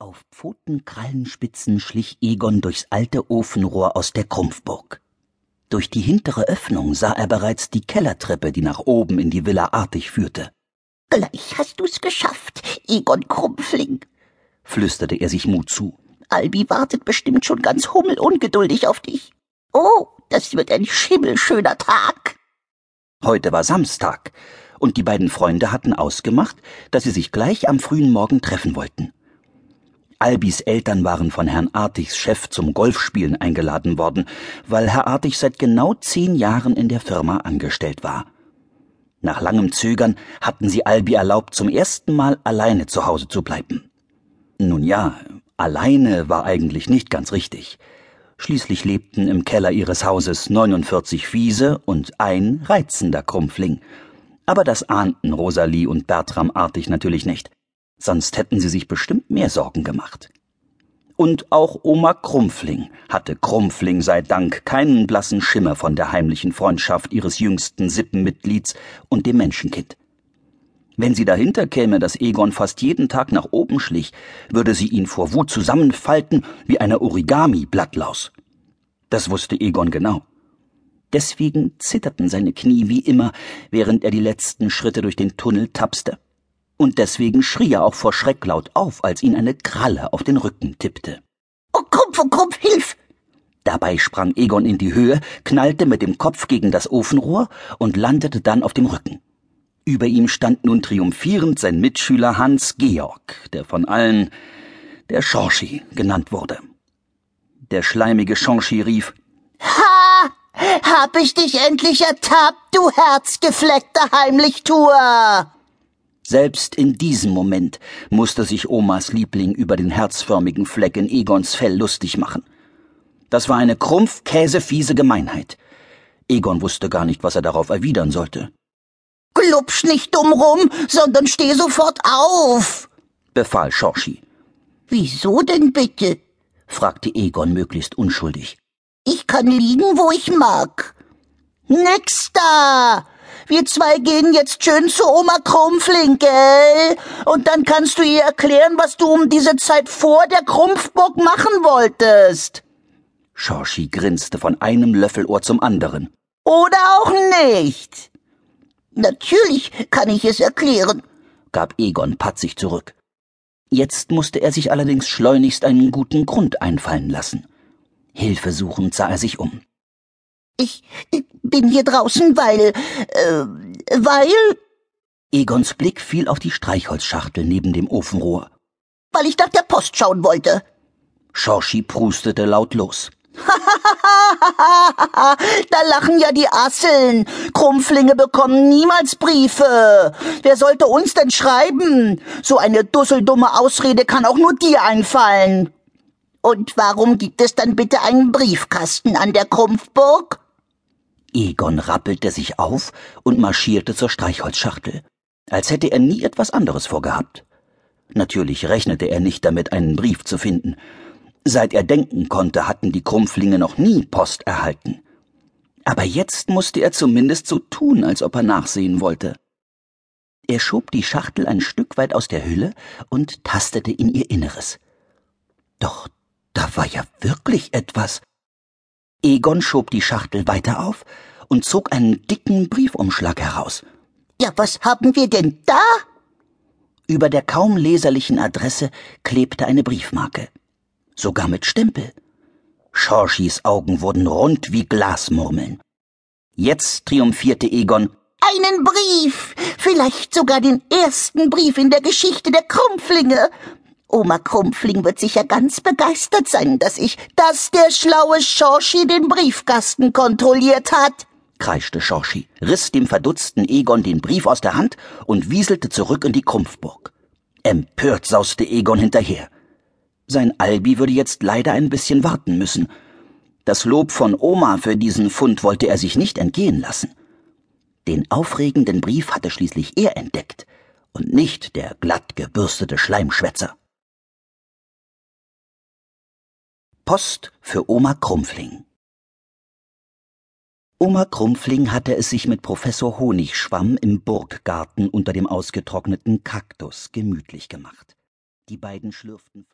Auf Pfotenkrallenspitzen schlich Egon durchs alte Ofenrohr aus der Krumpfburg. Durch die hintere Öffnung sah er bereits die Kellertreppe, die nach oben in die Villa Artig führte. Gleich hast du's geschafft, Egon Krumpfling, flüsterte er sich Mut zu. Albi wartet bestimmt schon ganz hummelungeduldig auf dich. Oh, das wird ein schimmelschöner Tag. Heute war Samstag, und die beiden Freunde hatten ausgemacht, dass sie sich gleich am frühen Morgen treffen wollten. Albis Eltern waren von Herrn Artigs Chef zum Golfspielen eingeladen worden, weil Herr Artig seit genau zehn Jahren in der Firma angestellt war. Nach langem Zögern hatten sie Albi erlaubt, zum ersten Mal alleine zu Hause zu bleiben. Nun ja, alleine war eigentlich nicht ganz richtig. Schließlich lebten im Keller ihres Hauses 49 fiese und ein reizender Krumpfling. Aber das ahnten Rosalie und Bertram Artig natürlich nicht sonst hätten sie sich bestimmt mehr Sorgen gemacht. Und auch Oma Krumpfling hatte Krumpfling sei Dank keinen blassen Schimmer von der heimlichen Freundschaft ihres jüngsten Sippenmitglieds und dem Menschenkind. Wenn sie dahinter käme, dass Egon fast jeden Tag nach oben schlich, würde sie ihn vor Wut zusammenfalten wie eine Origami-Blattlaus. Das wusste Egon genau. Deswegen zitterten seine Knie wie immer, während er die letzten Schritte durch den Tunnel tapste und deswegen schrie er auch vor Schreck laut auf, als ihn eine Kralle auf den Rücken tippte. Oh, Krumpf, oh, Krumpf, hilf! Dabei sprang Egon in die Höhe, knallte mit dem Kopf gegen das Ofenrohr und landete dann auf dem Rücken. Über ihm stand nun triumphierend sein Mitschüler Hans Georg, der von allen der Schorschi genannt wurde. Der schleimige Schorschi rief Ha! Hab ich dich endlich ertappt, du herzgefleckter Heimlichtuer! Selbst in diesem Moment musste sich Omas Liebling über den herzförmigen Fleck in Egons Fell lustig machen. Das war eine krumpf-käsefiese Gemeinheit. Egon wusste gar nicht, was er darauf erwidern sollte. Glubsch nicht dumm rum, sondern steh sofort auf, befahl Schorschi. Wieso denn bitte? fragte Egon möglichst unschuldig. Ich kann liegen, wo ich mag. Nix da! Wir zwei gehen jetzt schön zu Oma Krumpfling, gell? Und dann kannst du ihr erklären, was du um diese Zeit vor der Krumpfburg machen wolltest. Schorschi grinste von einem Löffelohr zum anderen. Oder auch nicht. Natürlich kann ich es erklären, gab Egon patzig zurück. Jetzt musste er sich allerdings schleunigst einen guten Grund einfallen lassen. Hilfesuchend sah er sich um. Ich bin hier draußen, weil. Äh, weil. Egons Blick fiel auf die Streichholzschachtel neben dem Ofenrohr. Weil ich nach der Post schauen wollte. Schorschi prustete laut los. da lachen ja die Asseln. Krumpflinge bekommen niemals Briefe. Wer sollte uns denn schreiben? So eine dusseldumme Ausrede kann auch nur dir einfallen. Und warum gibt es dann bitte einen Briefkasten an der Krumpfburg? Egon rappelte sich auf und marschierte zur Streichholzschachtel, als hätte er nie etwas anderes vorgehabt. Natürlich rechnete er nicht damit, einen Brief zu finden. Seit er denken konnte, hatten die Krumpflinge noch nie Post erhalten. Aber jetzt musste er zumindest so tun, als ob er nachsehen wollte. Er schob die Schachtel ein Stück weit aus der Hülle und tastete in ihr Inneres. Doch da war ja wirklich etwas. Egon schob die Schachtel weiter auf und zog einen dicken Briefumschlag heraus. Ja, was haben wir denn da? Über der kaum leserlichen Adresse klebte eine Briefmarke. Sogar mit Stempel. Schorschis Augen wurden rund wie Glasmurmeln. Jetzt triumphierte Egon. Einen Brief! Vielleicht sogar den ersten Brief in der Geschichte der Krumpflinge. Oma Krumpfling wird sicher ganz begeistert sein, dass ich, dass der schlaue Schorschi den Briefkasten kontrolliert hat, kreischte Schorschi, riss dem verdutzten Egon den Brief aus der Hand und wieselte zurück in die Krumpfburg. Empört sauste Egon hinterher. Sein Albi würde jetzt leider ein bisschen warten müssen. Das Lob von Oma für diesen Fund wollte er sich nicht entgehen lassen. Den aufregenden Brief hatte schließlich er entdeckt und nicht der glatt gebürstete Schleimschwätzer. Post für Oma Krumpfling. Oma Krumpfling hatte es sich mit Professor Honigschwamm im Burggarten unter dem ausgetrockneten Kaktus gemütlich gemacht. Die beiden schlürften